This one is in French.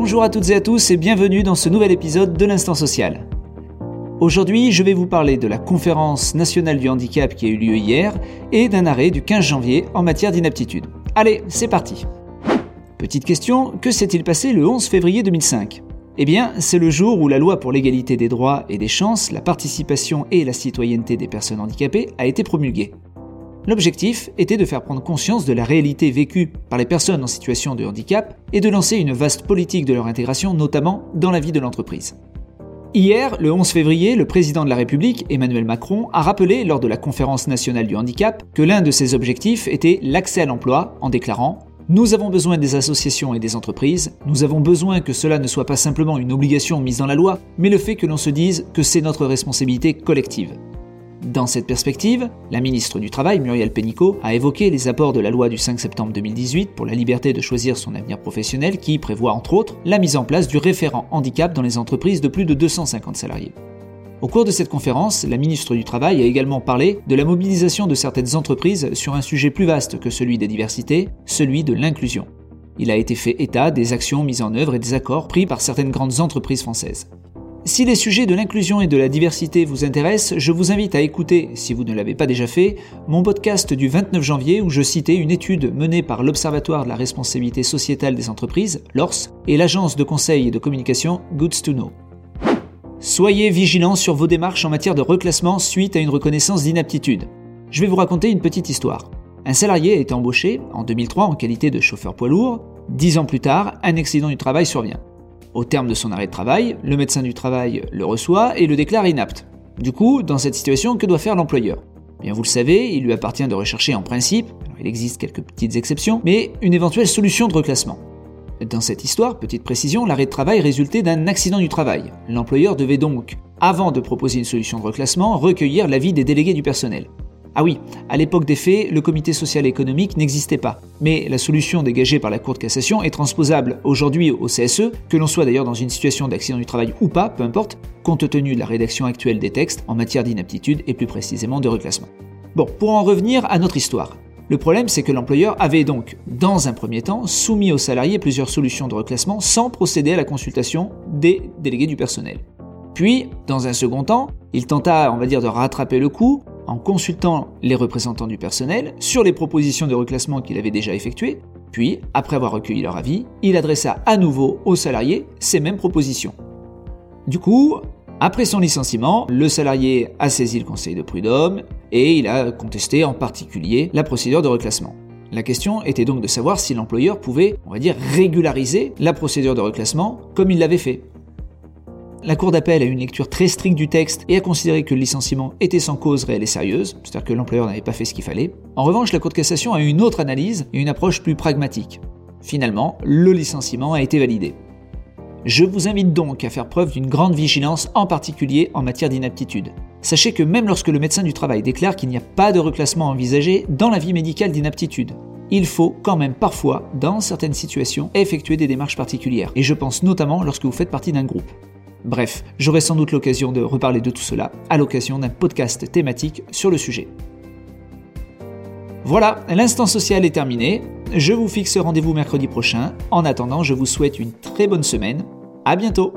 Bonjour à toutes et à tous et bienvenue dans ce nouvel épisode de l'Instant Social. Aujourd'hui, je vais vous parler de la conférence nationale du handicap qui a eu lieu hier et d'un arrêt du 15 janvier en matière d'inaptitude. Allez, c'est parti. Petite question, que s'est-il passé le 11 février 2005 Eh bien, c'est le jour où la loi pour l'égalité des droits et des chances, la participation et la citoyenneté des personnes handicapées a été promulguée. L'objectif était de faire prendre conscience de la réalité vécue par les personnes en situation de handicap et de lancer une vaste politique de leur intégration, notamment dans la vie de l'entreprise. Hier, le 11 février, le président de la République, Emmanuel Macron, a rappelé lors de la conférence nationale du handicap que l'un de ses objectifs était l'accès à l'emploi en déclarant nous avons besoin des associations et des entreprises, nous avons besoin que cela ne soit pas simplement une obligation mise dans la loi, mais le fait que l'on se dise que c'est notre responsabilité collective. Dans cette perspective, la ministre du Travail, Muriel Pénicaud, a évoqué les apports de la loi du 5 septembre 2018 pour la liberté de choisir son avenir professionnel qui prévoit entre autres la mise en place du référent handicap dans les entreprises de plus de 250 salariés. Au cours de cette conférence, la ministre du Travail a également parlé de la mobilisation de certaines entreprises sur un sujet plus vaste que celui des diversités, celui de l'inclusion. Il a été fait état des actions mises en œuvre et des accords pris par certaines grandes entreprises françaises. Si les sujets de l'inclusion et de la diversité vous intéressent, je vous invite à écouter, si vous ne l'avez pas déjà fait, mon podcast du 29 janvier où je citais une étude menée par l'Observatoire de la responsabilité sociétale des entreprises, l'ORS, et l'agence de conseil et de communication Goods to Know. Soyez vigilants sur vos démarches en matière de reclassement suite à une reconnaissance d'inaptitude. Je vais vous raconter une petite histoire. Un salarié été embauché en 2003 en qualité de chauffeur poids lourd. Dix ans plus tard, un accident du travail survient. Au terme de son arrêt de travail, le médecin du travail le reçoit et le déclare inapte. Du coup, dans cette situation, que doit faire l'employeur? Bien vous le savez, il lui appartient de rechercher en principe, il existe quelques petites exceptions, mais une éventuelle solution de reclassement. Dans cette histoire, petite précision, l'arrêt de travail résultait d'un accident du travail. L'employeur devait donc, avant de proposer une solution de reclassement, recueillir l'avis des délégués du personnel. Ah oui, à l'époque des faits, le comité social et économique n'existait pas. Mais la solution dégagée par la Cour de cassation est transposable aujourd'hui au CSE, que l'on soit d'ailleurs dans une situation d'accident du travail ou pas, peu importe, compte tenu de la rédaction actuelle des textes en matière d'inaptitude et plus précisément de reclassement. Bon, pour en revenir à notre histoire. Le problème, c'est que l'employeur avait donc, dans un premier temps, soumis aux salariés plusieurs solutions de reclassement sans procéder à la consultation des délégués du personnel. Puis, dans un second temps, il tenta, on va dire, de rattraper le coup en consultant les représentants du personnel sur les propositions de reclassement qu'il avait déjà effectuées, puis, après avoir recueilli leur avis, il adressa à nouveau aux salariés ces mêmes propositions. Du coup, après son licenciement, le salarié a saisi le conseil de prud'homme et il a contesté en particulier la procédure de reclassement. La question était donc de savoir si l'employeur pouvait, on va dire, régulariser la procédure de reclassement comme il l'avait fait. La Cour d'appel a eu une lecture très stricte du texte et a considéré que le licenciement était sans cause réelle et sérieuse, c'est-à-dire que l'employeur n'avait pas fait ce qu'il fallait. En revanche, la Cour de cassation a eu une autre analyse et une approche plus pragmatique. Finalement, le licenciement a été validé. Je vous invite donc à faire preuve d'une grande vigilance, en particulier en matière d'inaptitude. Sachez que même lorsque le médecin du travail déclare qu'il n'y a pas de reclassement envisagé dans la vie médicale d'inaptitude, il faut quand même parfois, dans certaines situations, effectuer des démarches particulières. Et je pense notamment lorsque vous faites partie d'un groupe. Bref, j'aurai sans doute l'occasion de reparler de tout cela à l'occasion d'un podcast thématique sur le sujet. Voilà, l'instant social est terminé. Je vous fixe rendez-vous mercredi prochain. En attendant, je vous souhaite une très bonne semaine. À bientôt!